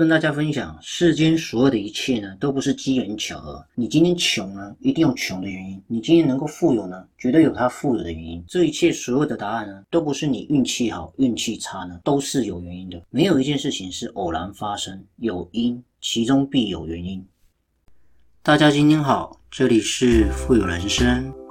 跟大家分享，世间所有的一切呢，都不是机缘巧合。你今天穷呢，一定有穷的原因；你今天能够富有呢，绝对有它富有的原因。这一切所有的答案呢，都不是你运气好、运气差呢，都是有原因的。没有一件事情是偶然发生，有因，其中必有原因。大家今天好，这里是富有人生。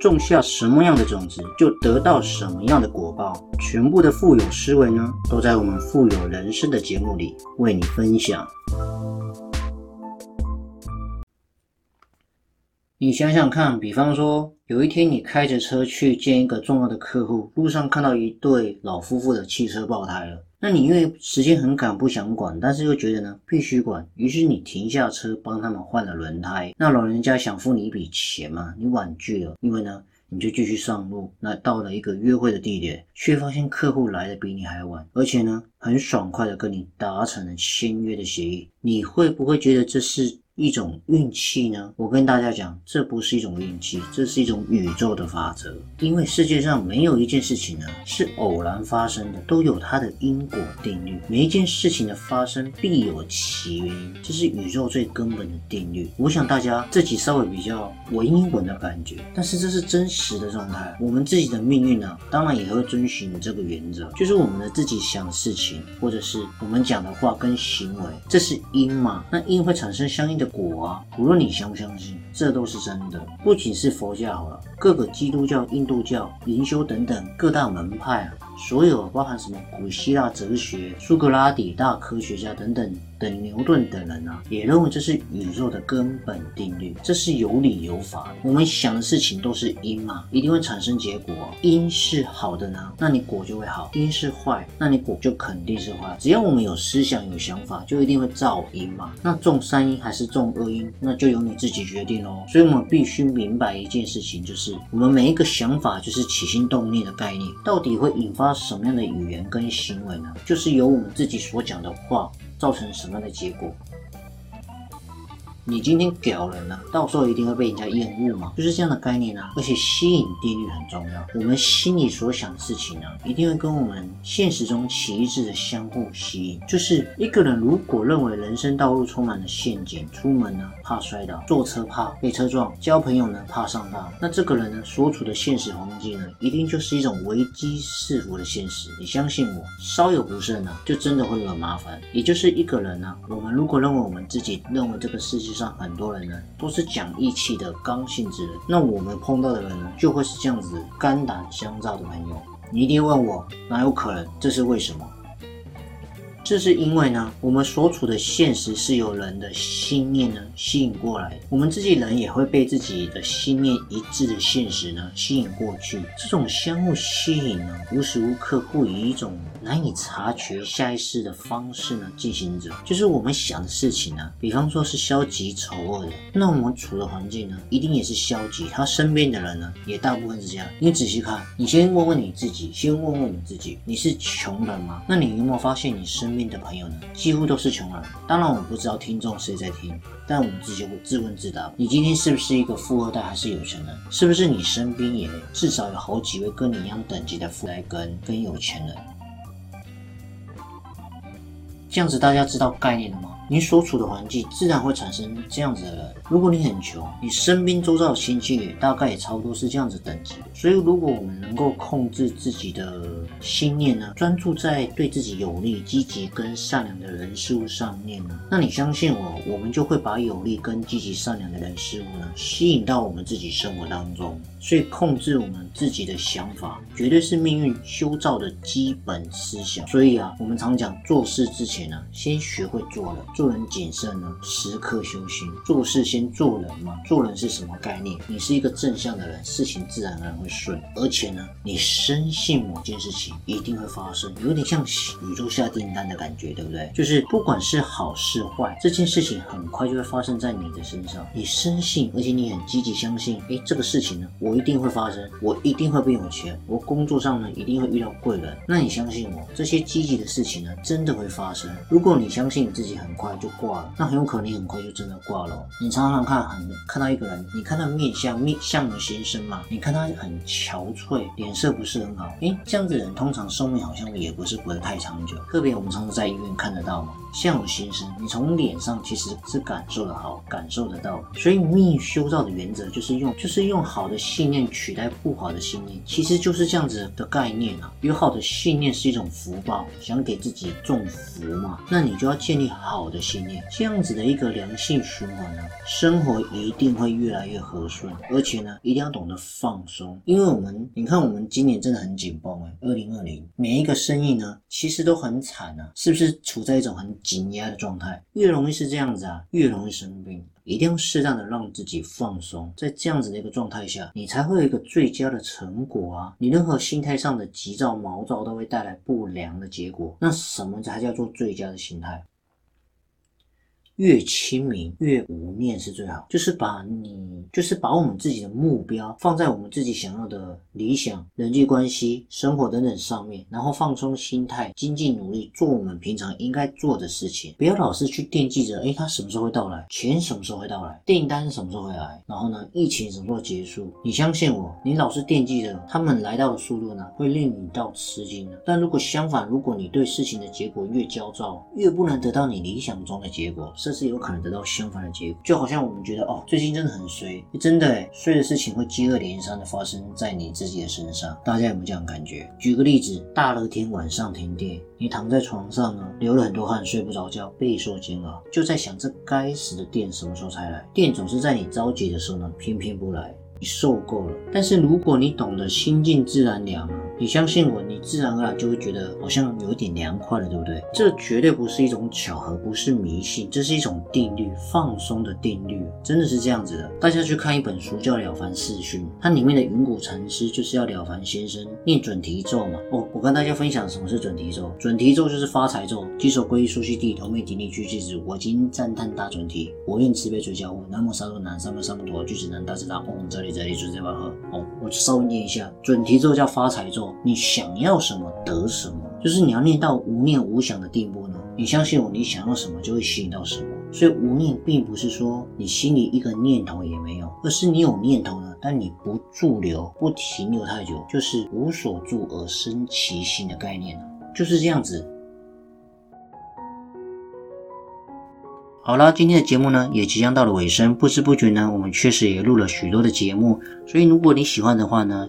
种下什么样的种子，就得到什么样的果报。全部的富有思维呢，都在我们富有人生的节目里为你分享。你想想看，比方说，有一天你开着车去见一个重要的客户，路上看到一对老夫妇的汽车爆胎了。那你因为时间很赶，不想管，但是又觉得呢必须管，于是你停下车帮他们换了轮胎。那老人家想付你一笔钱嘛，你婉拒了，因为呢你就继续上路。那到了一个约会的地点，却发现客户来的比你还晚，而且呢很爽快的跟你达成了签约的协议，你会不会觉得这是？一种运气呢？我跟大家讲，这不是一种运气，这是一种宇宙的法则。因为世界上没有一件事情呢是偶然发生的，都有它的因果定律。每一件事情的发生必有其原因，这是宇宙最根本的定律。我想大家自己稍微比较文言文的感觉，但是这是真实的状态。我们自己的命运呢，当然也会遵循这个原则，就是我们的自己想事情，或者是我们讲的话跟行为，这是因嘛？那因会产生相应的。果啊，无论你相不相信，这都是真的。不仅是佛教好了，各个基督教、印度教、灵修等等各大门派啊。所有包含什么古希腊哲学、苏格拉底大科学家等等等牛顿等人啊，也认为这是宇宙的根本定律，这是有理有法的。我们想的事情都是因嘛，一定会产生结果。因是好的呢，那你果就会好；因是坏，那你果就肯定是坏。只要我们有思想、有想法，就一定会造因嘛。那种善因还是种恶因，那就由你自己决定喽。所以我们必须明白一件事情，就是我们每一个想法就是起心动念的概念，到底会引发。发什么样的语言跟行为呢？就是由我们自己所讲的话造成什么样的结果。你今天屌人了，到时候一定会被人家厌恶吗？就是这样的概念啊。而且吸引定律很重要，我们心里所想的事情呢，一定会跟我们现实中起一致的相互吸引。就是一个人如果认为人生道路充满了陷阱，出门呢怕摔倒，坐车怕被车撞，交朋友呢怕上当，那这个人呢所处的现实环境呢，一定就是一种危机四伏的现实。你相信我，稍有不慎呢，就真的会惹麻烦。也就是一个人呢，我们如果认为我们自己认为这个世界。上很多人呢都是讲义气的刚性之人，那我们碰到的人呢就会是这样子肝胆相照的朋友。你一定问我哪有可能？这是为什么？这是因为呢，我们所处的现实是由人的心念呢吸引过来，我们自己人也会被自己的心念一致的现实呢吸引过去。这种相互吸引呢，无时无刻不以一种难以察觉、下意识的方式呢进行着。就是我们想的事情呢，比方说是消极丑恶的，那我们处的环境呢，一定也是消极。他身边的人呢，也大部分是这样。你仔细看，你先问问你自己，先问问你自己，你是穷人吗？那你有没有发现你身面的朋友呢，几乎都是穷人。当然，我不知道听众谁在听，但我们自己会自问自答：你今天是不是一个富二代，还是有钱人？是不是你身边也至少有好几位跟你一样等级的富二代跟跟有钱人？这样子大家知道概念了吗？你所处的环境自然会产生这样子的人。如果你很穷，你身边周遭的亲戚也大概也差不多是这样子等级。所以，如果我们能够控制自己的心念呢，专注在对自己有利、积极跟善良的人事物上面呢，那你相信我，我们就会把有利跟积极善良的人事物呢吸引到我们自己生活当中。所以，控制我们自己的想法，绝对是命运修造的基本思想。所以啊，我们常讲做事之前呢，先学会做人。做人谨慎呢，时刻修心。做事先做人嘛，做人是什么概念？你是一个正向的人，事情自然而然会顺。而且呢，你深信某件事情一定会发生，有点像宇宙下订单的感觉，对不对？就是不管是好是坏，这件事情很快就会发生在你的身上。你深信，而且你很积极相信，哎，这个事情呢，我一定会发生，我一定会变有钱，我工作上呢一定会遇到贵人。那你相信我，这些积极的事情呢，真的会发生。如果你相信你自己很快就挂了，那很有可能你很快就真的挂了。你常常看很看到一个人，你看他面相面相由心生嘛，你看他很憔悴，脸色不是很好，诶，这样子人通常寿命好像也不是活得太长久。特别我们常常在医院看得到嘛。相由心生，你从脸上其实是感受得好，感受得到。所以命修造的原则就是用，就是用好的信念取代不好的信念，其实就是这样子的概念啊。有好的信念是一种福报，想给自己种福嘛，那你就要建立好的的信念，这样子的一个良性循环呢，生活一定会越来越和顺，而且呢，一定要懂得放松，因为我们，你看我们今年真的很紧绷哎，二零二零每一个生意呢，其实都很惨啊，是不是处在一种很。紧压的状态越容易是这样子啊，越容易生病。一定要适当的让自己放松，在这样子的一个状态下，你才会有一个最佳的成果啊。你任何心态上的急躁、毛躁都会带来不良的结果。那什么才叫做最佳的心态？越亲民越无念是最好，就是把你就是把我们自己的目标放在我们自己想要的理想、人际关系、生活等等上面，然后放松心态，精进努力，做我们平常应该做的事情，不要老是去惦记着，哎，他什么时候会到来？钱什么时候会到来？订单什么时候会来？然后呢，疫情什么时候结束？你相信我，你老是惦记着他们来到的速度呢，会令你到吃惊的。但如果相反，如果你对事情的结果越焦躁，越不能得到你理想中的结果。甚至有可能得到相反的结果，就好像我们觉得哦，最近真的很衰，真的哎，衰的事情会接二连三的发生在你自己的身上。大家有没有这样感觉？举个例子，大热天晚上停电，你躺在床上呢，流了很多汗，睡不着觉，备受煎熬，就在想这该死的电什么时候才来？电总是在你着急的时候呢，偏偏不来。你受够了，但是如果你懂得心静自然凉啊，你相信我，你自然而然就会觉得好像有一点凉快了，对不对？这绝对不是一种巧合，不是迷信，这是一种定律，放松的定律，真的是这样子的。大家去看一本书叫《了凡四训》，它里面的云谷禅师就是要了凡先生念准提咒嘛。哦，我跟大家分享什么是准提咒，准提咒就是发财咒，稽首皈依，苏悉地，头面顶礼，具句子，我今赞叹大准提，我愿慈悲垂教护，南无沙罗南，三藐三菩提，句子南，大智大嗡，这里这里就这把喝。哦，我稍微念一下准提咒叫发财咒，你想要什么得什么，就是你要念到无念无想的地步呢。你相信我，你想要什么就会吸引到什么。所以无念并不是说你心里一个念头也没有，而是你有念头呢，但你不驻留，不停留太久，就是无所住而生其心的概念就是这样子。好了，今天的节目呢也即将到了尾声，不知不觉呢，我们确实也录了许多的节目。所以如果你喜欢的话呢，